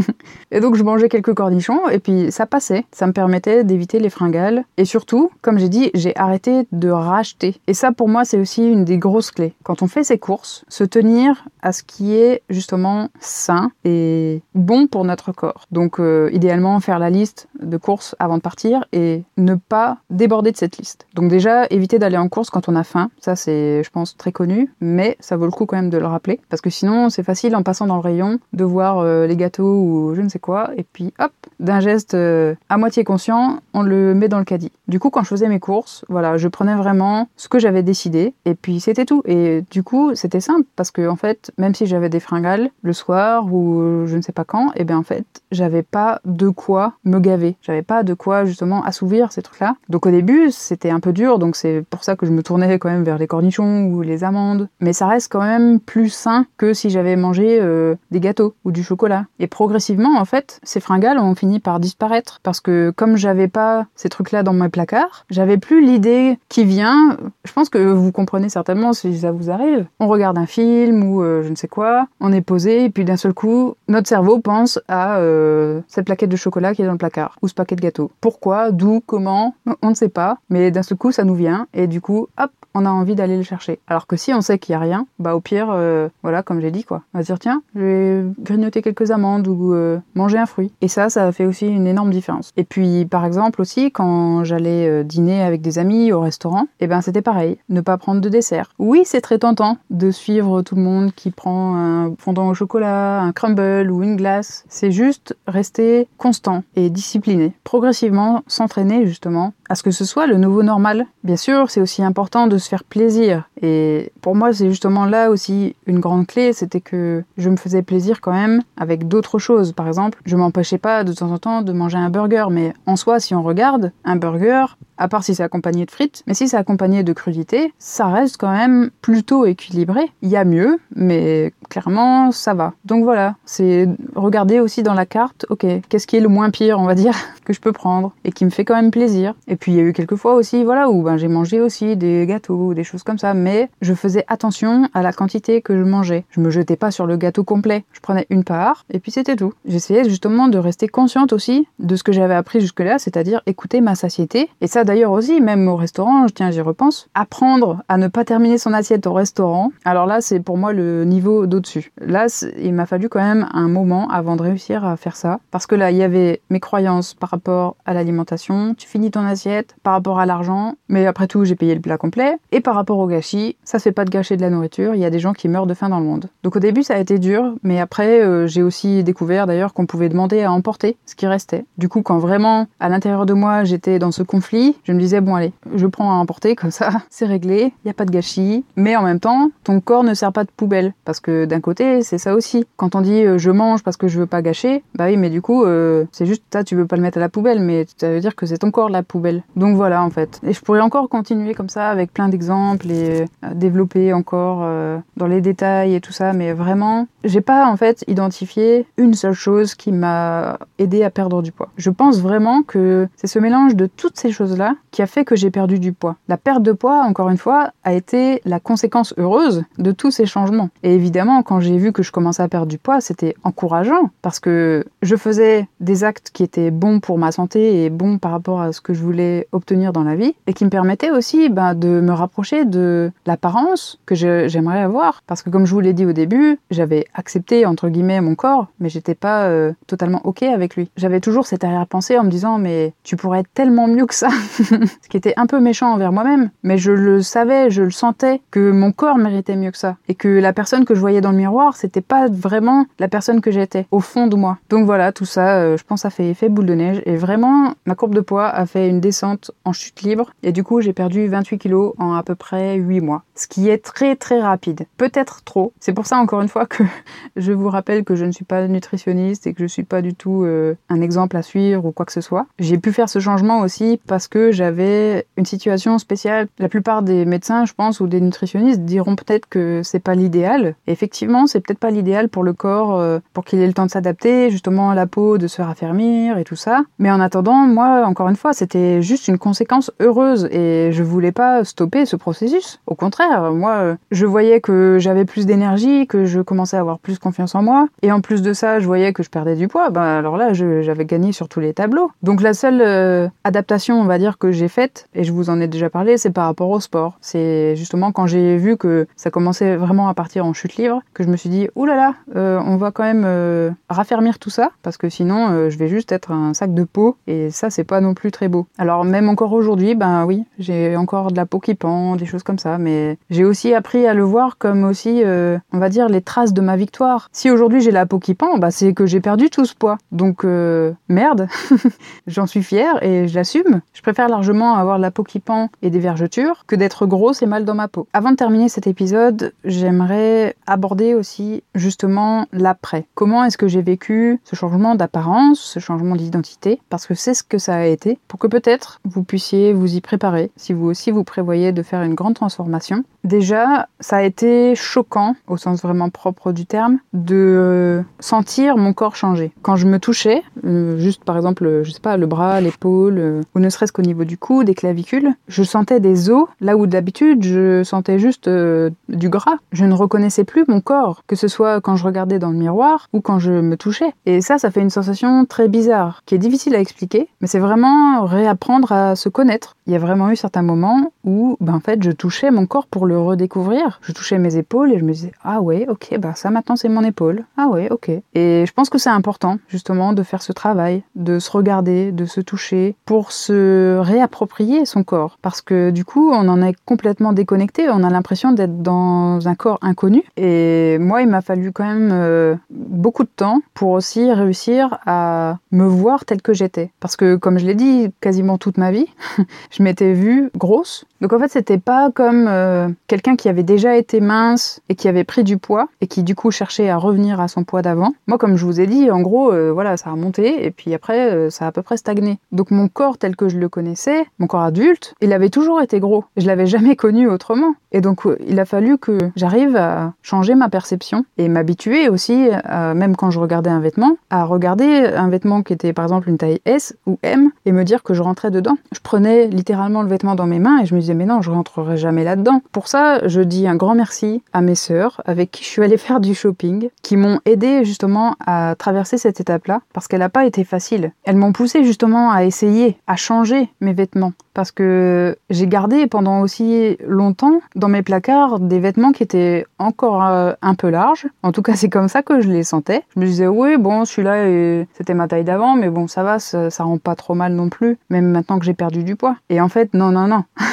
et donc je mangeais quelques cornichons et puis ça passait, ça me permettait d'éviter les fringales et surtout, comme j'ai dit, j'ai arrêté de racheter. Et ça pour moi c'est aussi une des grosses clés. Quand on fait ses courses, se tenir à ce qui est justement sain et bon pour notre corps. Donc euh, idéalement faire la liste de courses avant de partir et ne pas déborder de cette liste. Donc déjà, éviter d'aller en course quand on a faim, ça c'est, je pense, très connu, mais ça vaut le coup quand même de le rappeler, parce que sinon c'est facile en passant dans le rayon de voir euh, les gâteaux ou je ne sais quoi, et puis hop, d'un geste euh, à moitié conscient, on le met dans le caddie. Du coup, quand je faisais mes courses, voilà, je prenais vraiment ce que j'avais décidé, et puis c'était tout. Et du coup, c'était simple, parce que en fait, même si j'avais des fringales le soir ou je ne sais pas quand, et eh bien en fait, j'avais pas de quoi me gaver, j'avais pas de quoi justement assouvir ces trucs-là. Donc au début, c'était un peu dur, donc c'est pour ça que je me tournais quand même vers les cornichons ou les amandes. Mais ça reste quand même plus sain que si j'avais mangé euh, des gâteaux ou du chocolat. Et progressivement, en fait, ces fringales ont fini par disparaître parce que comme j'avais pas ces trucs-là dans mes placards, j'avais plus l'idée qui vient. Je pense que vous comprenez certainement si ça vous arrive. On regarde un film ou euh, je ne sais quoi, on est posé et puis d'un seul coup, notre cerveau pense à euh, cette plaquette de chocolat qui est dans le placard ou ce paquet de gâteaux. Pourquoi, d'où, comment, on ne sait pas. Mais d'un seul coup, ça nous vient et du coup, hop, on a envie d'aller le chercher. Alors que si on sait qu'il y a rien, bah au pire, euh, voilà, comme j'ai dit quoi, on va dire tiens, je vais grignoter quelques amandes ou euh, manger un fruit. Et ça, ça fait aussi une énorme différence. Et puis par exemple aussi, quand j'allais euh, dîner avec des amis au restaurant, eh ben c'était pareil, ne pas prendre de dessert. Oui, c'est très tentant de suivre tout le monde qui prend un fondant au chocolat, un crumble ou une glace. C'est juste rester constant et discipliné, progressivement s'entraîner justement à ce que ce soit le nouveau normal. Bien sûr, c'est aussi important de se faire plaisir. Et pour moi, c'est justement là aussi une grande clé, c'était que je me faisais plaisir quand même avec d'autres choses. Par exemple, je m'empêchais pas de temps en temps de manger un burger, mais en soi, si on regarde, un burger, à part si c'est accompagné de frites, mais si c'est accompagné de crudités, ça reste quand même plutôt équilibré. Il y a mieux, mais clairement, ça va. Donc voilà, c'est regarder aussi dans la carte, ok, qu'est-ce qui est le moins pire, on va dire, que je peux prendre, et qui me fait quand même plaisir. Et puis il y a eu quelques fois aussi, voilà, où ben, j'ai mangé aussi des gâteaux, des choses comme ça, mais je faisais attention à la quantité que je mangeais. Je me jetais pas sur le gâteau complet, je prenais une part, et puis c'était tout. J'essayais justement de rester consciente aussi de ce que j'avais appris jusque-là, c'est-à-dire écouter ma satiété, et ça d'ailleurs aussi, même au restaurant, tiens, j'y repense, apprendre à ne pas terminer son assiette au restaurant. Alors là, c'est pour moi le niveau d'au-dessus. Là, il m'a fallu quand même un moment avant de réussir à faire ça. Parce que là, il y avait mes croyances par rapport à l'alimentation, tu finis ton assiette, par rapport à l'argent, mais après tout, j'ai payé le plat complet. Et par rapport au gâchis, ça se fait pas de gâcher de la nourriture, il y a des gens qui meurent de faim dans le monde. Donc au début, ça a été dur, mais après, euh, j'ai aussi découvert d'ailleurs qu'on pouvait demander à emporter ce qui restait. Du coup, quand vraiment, à l'intérieur de moi, j'étais dans ce conflit, je me disais, bon allez, je prends à emporter, comme ça, c'est réglé, il n'y a pas de gâchis. Mais en même temps, ton corps ne sert pas de poubelle. Parce que d'un côté, c'est ça aussi. Quand on dit euh, je mange parce que je veux pas gâcher, bah oui, mais du coup, euh, c'est juste ça, tu veux pas le mettre à la poubelle, mais ça veut dire que c'est ton corps la poubelle. Donc voilà, en fait. Et je pourrais encore continuer comme ça avec plein d'exemples et euh, développer encore dans les détails et tout ça, mais vraiment, j'ai pas en fait identifié une seule chose qui m'a aidé à perdre du poids. Je pense vraiment que c'est ce mélange de toutes ces choses-là qui a fait que j'ai perdu du poids. La perte de poids, encore une fois, a été la conséquence heureuse de tous ces changements. Et évidemment, quand j'ai vu que je commençais à perdre du poids, c'était encourageant parce que je faisais des actes qui étaient bons pour ma santé et bons par rapport à ce que je voulais obtenir dans la vie et qui me permettaient aussi ben, de me rapprocher de l'apparence que j'aimerais avoir. Parce que comme je vous l'ai dit au début, j'avais accepté entre guillemets mon corps, mais j'étais pas euh, totalement ok avec lui. J'avais toujours cette arrière-pensée en me disant mais tu pourrais être tellement mieux que ça. ce qui était un peu méchant envers moi-même, mais je le savais, je le sentais que mon corps méritait mieux que ça et que la personne que je voyais dans le miroir, c'était pas vraiment la personne que j'étais au fond de moi. Donc voilà, tout ça, euh, je pense, ça fait effet boule de neige et vraiment, ma courbe de poids a fait une descente en chute libre et du coup, j'ai perdu 28 kilos en à peu près 8 mois, ce qui est très très rapide. Peut-être trop. C'est pour ça encore une fois que je vous rappelle que je ne suis pas nutritionniste et que je suis pas du tout euh, un exemple à suivre ou quoi que ce soit. J'ai pu faire ce changement aussi parce que j'avais une situation spéciale. La plupart des médecins, je pense, ou des nutritionnistes diront peut-être que c'est pas l'idéal. Effectivement, c'est peut-être pas l'idéal pour le corps, euh, pour qu'il ait le temps de s'adapter, justement à la peau, de se raffermir et tout ça. Mais en attendant, moi, encore une fois, c'était juste une conséquence heureuse et je voulais pas stopper ce processus. Au contraire, moi, je voyais que j'avais plus d'énergie, que je commençais à avoir plus confiance en moi. Et en plus de ça, je voyais que je perdais du poids. Ben alors là, j'avais gagné sur tous les tableaux. Donc la seule euh, adaptation, on va dire, que j'ai faite, et je vous en ai déjà parlé, c'est par rapport au sport. C'est justement quand j'ai vu que ça commençait vraiment à partir en chute libre, que je me suis dit, oulala, là là, euh, on va quand même euh, raffermir tout ça, parce que sinon, euh, je vais juste être un sac de peau, et ça, c'est pas non plus très beau. Alors même encore aujourd'hui, ben oui, j'ai encore de la peau qui pend, des choses comme ça, mais j'ai aussi appris à le voir comme aussi, on va dire, les traces de ma victoire. Si aujourd'hui j'ai la peau qui pend, bah, c'est que j'ai perdu tout ce poids. Donc merde, j'en suis fière et je l'assume. Je préfère largement avoir la peau qui pend et des vergetures que d'être grosse et mal dans ma peau. Avant de terminer cet épisode, j'aimerais aborder aussi justement l'après. Comment est-ce que j'ai vécu ce changement d'apparence, ce changement d'identité? Parce que c'est ce que ça a été, pour que peut-être vous puissiez vous y préparer si vous aussi vous prévoyez de faire une grande transformation. Déjà, ça a été choquant, au sens vraiment propre du terme, de sentir mon corps changer. Quand je me touchais, euh, juste par exemple, je sais pas, le bras, l'épaule, euh, ou ne serait-ce qu'au niveau du cou, des clavicules, je sentais des os, là où d'habitude je sentais juste euh, du gras. Je ne reconnaissais plus mon corps, que ce soit quand je regardais dans le miroir ou quand je me touchais. Et ça, ça fait une sensation très bizarre, qui est difficile à expliquer, mais c'est vraiment réapprendre à se connaître. Il y a vraiment eu certains moments où, ben, en fait, je touchais mon corps pour le redécouvrir. Je touchais mes épaules et je me disais, ah ouais, ok, bah ça maintenant c'est mon épaule. Ah ouais, ok. Et je pense que c'est important, justement, de faire ce travail, de se regarder, de se toucher, pour se réapproprier son corps. Parce que du coup, on en est complètement déconnecté, on a l'impression d'être dans un corps inconnu. Et moi, il m'a fallu quand même euh, beaucoup de temps pour aussi réussir à me voir tel que j'étais. Parce que, comme je l'ai dit quasiment toute ma vie. je m'étais vue grosse. Donc en fait, c'était pas comme euh, quelqu'un qui avait déjà été mince et qui avait pris du poids et qui du coup cherchait à revenir à son poids d'avant. Moi, comme je vous ai dit, en gros, euh, voilà, ça a monté et puis après, euh, ça a à peu près stagné. Donc mon corps tel que je le connaissais, mon corps adulte, il avait toujours été gros. Je l'avais jamais connu autrement. Et donc il a fallu que j'arrive à changer ma perception et m'habituer aussi, même quand je regardais un vêtement, à regarder un vêtement qui était par exemple une taille S ou M et me dire que je rentrais dedans. Je prenais littéralement le vêtement dans mes mains et je me disais mais non, je rentrerai jamais là-dedans. Pour ça, je dis un grand merci à mes sœurs avec qui je suis allée faire du shopping, qui m'ont aidé justement à traverser cette étape-là parce qu'elle n'a pas été facile. Elles m'ont poussé justement à essayer, à changer mes vêtements parce que j'ai gardé pendant aussi longtemps dans mes placards des vêtements qui étaient encore euh, un peu larges. En tout cas, c'est comme ça que je les sentais. Je me disais oui, bon, celui-là euh, c'était ma taille d'avant, mais bon, ça va, ça, ça rend pas trop mal non plus, même maintenant que j'ai perdu du poids. Et en fait, non, non, non.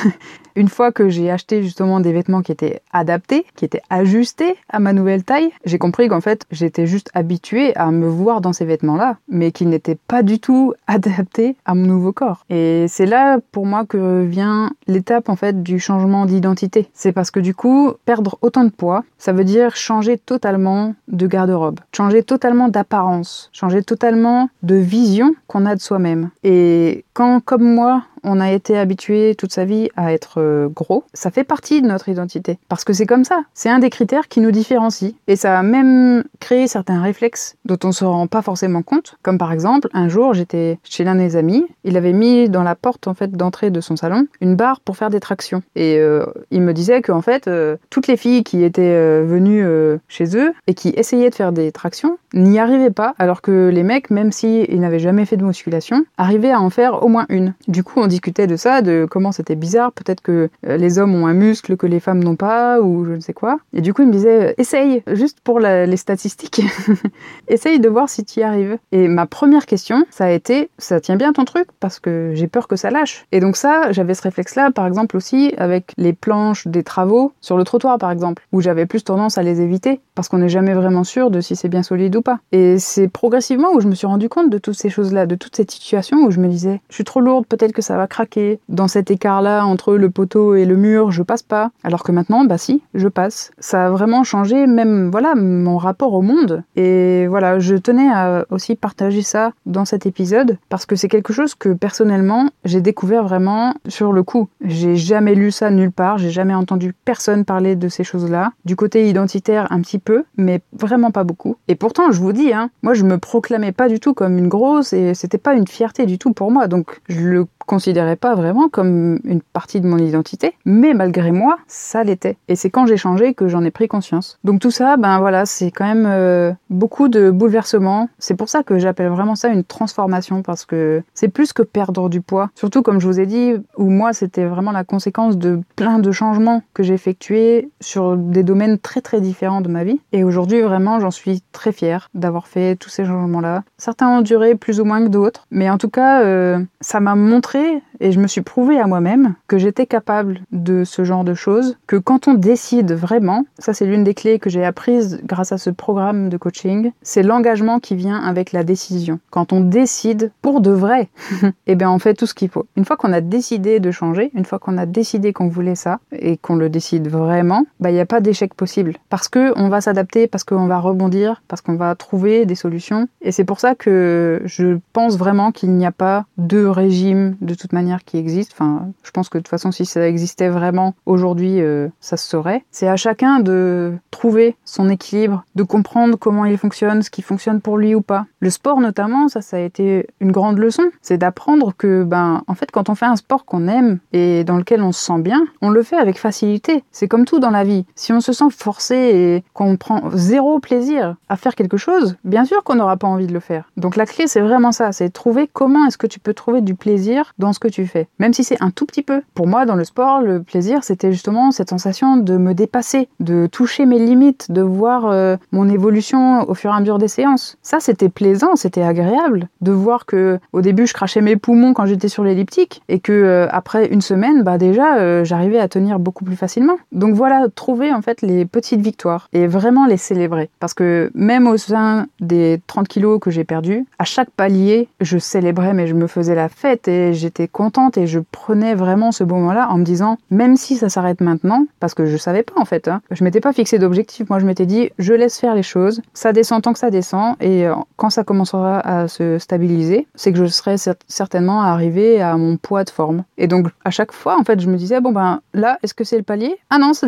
Une fois que j'ai acheté justement des vêtements qui étaient adaptés, qui étaient ajustés à ma nouvelle taille, j'ai compris qu'en fait j'étais juste habituée à me voir dans ces vêtements-là, mais qui n'étaient pas du tout adaptés à mon nouveau corps. Et c'est là pour moi que vient l'étape en fait du changement d'identité. C'est parce que du coup, perdre autant de poids, ça veut dire changer totalement de garde-robe, changer totalement d'apparence, changer totalement de vision qu'on a de soi-même. Et quand, comme moi, on a été habitué toute sa vie à être euh, gros, ça fait partie de notre identité. Parce que c'est comme ça. C'est un des critères qui nous différencie. Et ça a même créé certains réflexes dont on se rend pas forcément compte. Comme par exemple, un jour, j'étais chez l'un de mes amis. Il avait mis dans la porte, en fait, d'entrée de son salon, une barre pour faire des tractions. Et euh, il me disait qu'en fait, euh, toutes les filles qui étaient venues chez eux et qui essayaient de faire des tractions n'y arrivaient pas, alors que les mecs, même s'ils n'avaient jamais fait de musculation, arrivaient à en faire au moins une. Du coup, on discutait de ça, de comment c'était bizarre, peut-être que euh, les hommes ont un muscle que les femmes n'ont pas, ou je ne sais quoi. Et du coup, il me disait, euh, essaye, juste pour les statistiques, essaye de voir si tu y arrives. Et ma première question, ça a été, ça tient bien ton truc, parce que j'ai peur que ça lâche. Et donc ça, j'avais ce réflexe-là, par exemple aussi, avec les planches des travaux sur le trottoir, par exemple, où j'avais plus tendance à les éviter, parce qu'on n'est jamais vraiment sûr de si c'est bien solide ou pas. Et c'est progressivement où je me suis rendu compte de toutes ces choses-là, de toute cette situation où je me disais, je suis trop lourde, peut-être que ça va craquer. Dans cet écart-là entre le poteau et le mur, je passe pas. Alors que maintenant, bah si, je passe. Ça a vraiment changé même, voilà, mon rapport au monde. Et voilà, je tenais à aussi partager ça dans cet épisode parce que c'est quelque chose que personnellement, j'ai découvert vraiment sur le coup. J'ai jamais lu ça nulle part, j'ai jamais entendu personne parler de ces choses-là. Du côté identitaire, un petit peu, mais vraiment pas beaucoup. Et pourtant, je vous dis, hein, moi je me proclamais pas du tout comme une grosse et c'était pas une fierté du tout pour moi. Donc je le considérais pas vraiment comme une partie de mon identité, mais malgré moi, ça l'était. Et c'est quand j'ai changé que j'en ai pris conscience. Donc tout ça, ben voilà, c'est quand même euh, beaucoup de bouleversements. C'est pour ça que j'appelle vraiment ça une transformation parce que c'est plus que perdre du poids. Surtout comme je vous ai dit, où moi c'était vraiment la conséquence de plein de changements que j'ai effectués sur des domaines très très différents de ma vie. Et aujourd'hui vraiment, j'en suis très fière d'avoir fait tous ces changements-là. Certains ont duré plus ou moins que d'autres, mais en tout cas, euh, ça m'a montré montrer et je me suis prouvé à moi-même que j'étais capable de ce genre de choses, que quand on décide vraiment, ça c'est l'une des clés que j'ai apprises grâce à ce programme de coaching, c'est l'engagement qui vient avec la décision. Quand on décide pour de vrai, eh bien on fait tout ce qu'il faut. Une fois qu'on a décidé de changer, une fois qu'on a décidé qu'on voulait ça et qu'on le décide vraiment, bah il n'y a pas d'échec possible parce que on va s'adapter, parce qu'on va rebondir, parce qu'on va trouver des solutions et c'est pour ça que je pense vraiment qu'il n'y a pas de régime de toute manière qui existe. Enfin, je pense que de toute façon, si ça existait vraiment aujourd'hui, euh, ça se saurait. C'est à chacun de trouver son équilibre, de comprendre comment il fonctionne, ce qui fonctionne pour lui ou pas. Le sport notamment, ça, ça a été une grande leçon. C'est d'apprendre que, ben, en fait, quand on fait un sport qu'on aime et dans lequel on se sent bien, on le fait avec facilité. C'est comme tout dans la vie. Si on se sent forcé et qu'on prend zéro plaisir à faire quelque chose, bien sûr qu'on n'aura pas envie de le faire. Donc la clé, c'est vraiment ça, c'est trouver comment est-ce que tu peux trouver du plaisir dans ce que tu fais, même si c'est un tout petit peu. Pour moi, dans le sport, le plaisir, c'était justement cette sensation de me dépasser, de toucher mes limites, de voir euh, mon évolution au fur et à mesure des séances. Ça, c'était plaisant, c'était agréable de voir que au début, je crachais mes poumons quand j'étais sur l'elliptique et que euh, après une semaine, bah déjà, euh, j'arrivais à tenir beaucoup plus facilement. Donc voilà, trouver en fait les petites victoires et vraiment les célébrer. Parce que même au sein des 30 kilos que j'ai perdus, à chaque palier, je célébrais, mais je me faisais la fête et j'étais contente et je prenais vraiment ce moment-là en me disant, même si ça s'arrête maintenant, parce que je savais pas en fait, hein, je m'étais pas fixé d'objectif. Moi, je m'étais dit, je laisse faire les choses, ça descend tant que ça descend, et euh, quand ça commencera à se stabiliser, c'est que je serai certainement arrivé à mon poids de forme. Et donc, à chaque fois, en fait, je me disais, bon ben là, est-ce que c'est le palier? Ah non, ça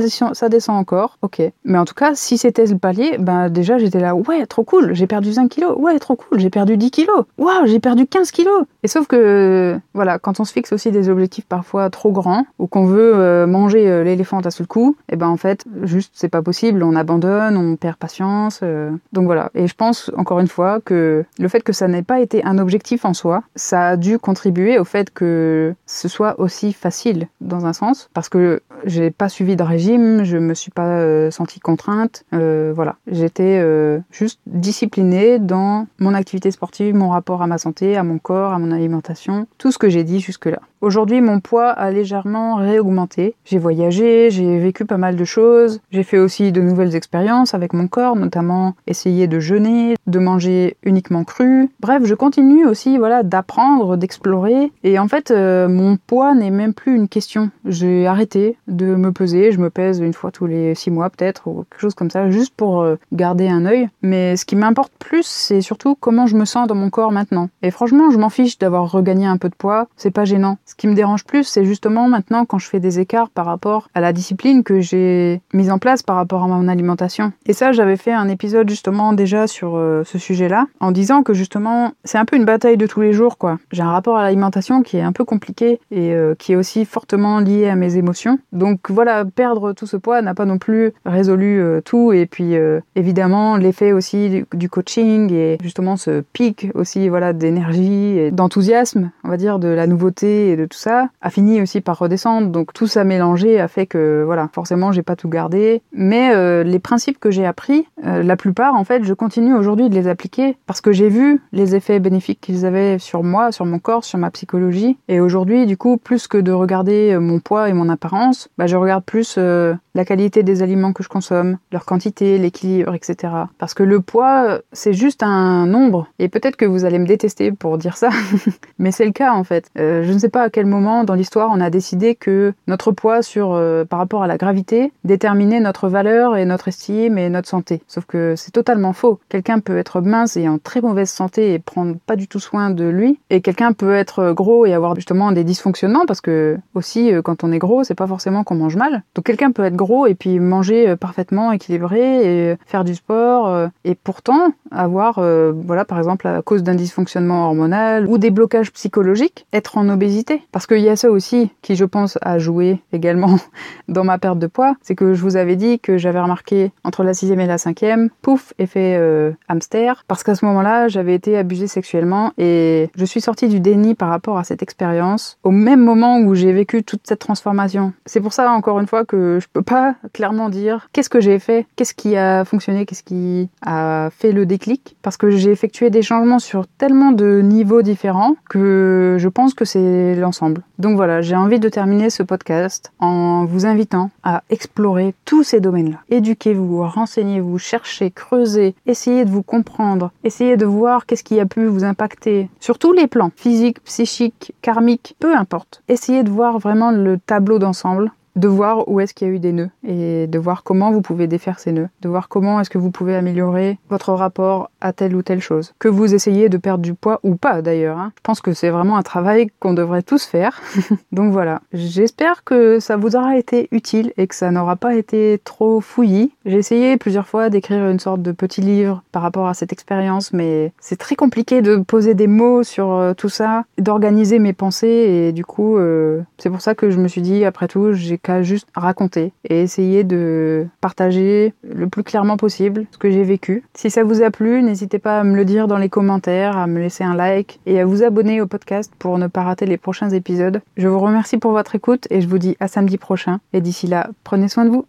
descend, encore. Ok. Mais en tout cas, si c'était le palier, ben déjà, j'étais là, ouais, trop cool, j'ai perdu 5 kilos. Ouais, trop cool, j'ai perdu 10 kilos. Waouh, j'ai perdu 15 kilos. Et sauf que, voilà, quand on se fixe aussi des objectifs parfois trop grands, ou qu'on veut euh, manger euh, l'éléphant à seul coup, et eh ben en fait, juste, c'est pas possible, on abandonne, on perd patience. Euh. Donc voilà. Et je pense, encore une fois, que le fait que ça n'ait pas été un objectif en soi, ça a dû contribuer au fait que ce soit aussi facile, dans un sens, parce que j'ai pas suivi de régime, je me suis pas sentie contrainte, voilà. J'étais juste disciplinée dans mon activité sportive, mon rapport à ma santé, à mon corps, à mon alimentation, tout ce que j'ai dit jusque-là. Aujourd'hui, mon poids a légèrement réaugmenté. J'ai voyagé, j'ai vécu pas mal de choses. J'ai fait aussi de nouvelles expériences avec mon corps, notamment essayer de jeûner, de manger uniquement cru. Bref, je continue aussi, voilà, d'apprendre, d'explorer. Et en fait, euh, mon poids n'est même plus une question. J'ai arrêté de me peser. Je me pèse une fois tous les six mois peut-être ou quelque chose comme ça, juste pour euh, garder un œil. Mais ce qui m'importe plus, c'est surtout comment je me sens dans mon corps maintenant. Et franchement, je m'en fiche d'avoir regagné un peu de poids. C'est pas gênant. Ce qui me dérange plus, c'est justement maintenant quand je fais des écarts par rapport à la discipline que j'ai mise en place par rapport à mon alimentation. Et ça, j'avais fait un épisode justement déjà sur euh, ce sujet-là, en disant que justement, c'est un peu une bataille de tous les jours, quoi. J'ai un rapport à l'alimentation qui est un peu compliqué et euh, qui est aussi fortement lié à mes émotions. Donc voilà, perdre tout ce poids n'a pas non plus résolu euh, tout. Et puis évidemment, l'effet aussi du, coaching et justement ce pic aussi, voilà, d'énergie et d'enthousiasme, on va dire, de la nouveauté et de tout ça, a fini aussi par redescendre. Donc tout ça mélangé a fait que, voilà, forcément, j'ai pas tout gardé. Mais euh, les principes que j'ai appris, euh, la plupart, en fait, je continue aujourd'hui de les appliquer parce que j'ai vu les effets bénéfiques qu'ils avaient sur moi, sur mon corps, sur ma psychologie. Et aujourd'hui, du coup, plus que de regarder euh, mon poids et mon apparence, bah, je regarde plus la qualité des aliments que je consomme, leur quantité, l'équilibre, etc. Parce que le poids, c'est juste un nombre. Et peut-être que vous allez me détester pour dire ça, mais c'est le cas en fait. je ne sais pas à quel moment dans l'histoire on a décidé que notre poids sur euh, par rapport à la gravité déterminait notre valeur et notre estime et notre santé. Sauf que c'est totalement faux. Quelqu'un peut être mince et en très mauvaise santé et prendre pas du tout soin de lui, et quelqu'un peut être gros et avoir justement des dysfonctionnements parce que aussi euh, quand on est gros, c'est pas forcément qu'on mange mal. Donc quelqu'un peut être gros et puis manger euh, parfaitement équilibré et faire du sport et pourtant avoir voilà par exemple à cause d'un dysfonctionnement hormonal ou des blocages psychologiques être en obésité parce qu'il y a ça aussi qui, je pense, a joué également dans ma perte de poids. C'est que je vous avais dit que j'avais remarqué entre la sixième et la cinquième, pouf, effet euh, hamster. Parce qu'à ce moment-là, j'avais été abusée sexuellement et je suis sortie du déni par rapport à cette expérience au même moment où j'ai vécu toute cette transformation. C'est pour ça, encore une fois, que je peux pas clairement dire qu'est-ce que j'ai fait, qu'est-ce qui a fonctionné, qu'est-ce qui a fait le déclic. Parce que j'ai effectué des changements sur tellement de niveaux différents que je pense que c'est l'ensemble. Donc voilà, j'ai envie de terminer ce podcast en vous invitant à explorer tous ces domaines-là. Éduquez-vous, renseignez-vous, cherchez, creusez, essayez de vous comprendre, essayez de voir qu'est-ce qui a pu vous impacter sur tous les plans, physique, psychique, karmique, peu importe. Essayez de voir vraiment le tableau d'ensemble de voir où est-ce qu'il y a eu des nœuds et de voir comment vous pouvez défaire ces nœuds, de voir comment est-ce que vous pouvez améliorer votre rapport à telle ou telle chose. Que vous essayez de perdre du poids ou pas d'ailleurs. Hein. Je pense que c'est vraiment un travail qu'on devrait tous faire. Donc voilà, j'espère que ça vous aura été utile et que ça n'aura pas été trop fouillis. J'ai essayé plusieurs fois d'écrire une sorte de petit livre par rapport à cette expérience, mais c'est très compliqué de poser des mots sur euh, tout ça, d'organiser mes pensées et du coup, euh, c'est pour ça que je me suis dit, après tout, j'ai qu'à juste raconter et essayer de partager le plus clairement possible ce que j'ai vécu. Si ça vous a plu, n'hésitez pas à me le dire dans les commentaires, à me laisser un like et à vous abonner au podcast pour ne pas rater les prochains épisodes. Je vous remercie pour votre écoute et je vous dis à samedi prochain. Et d'ici là, prenez soin de vous.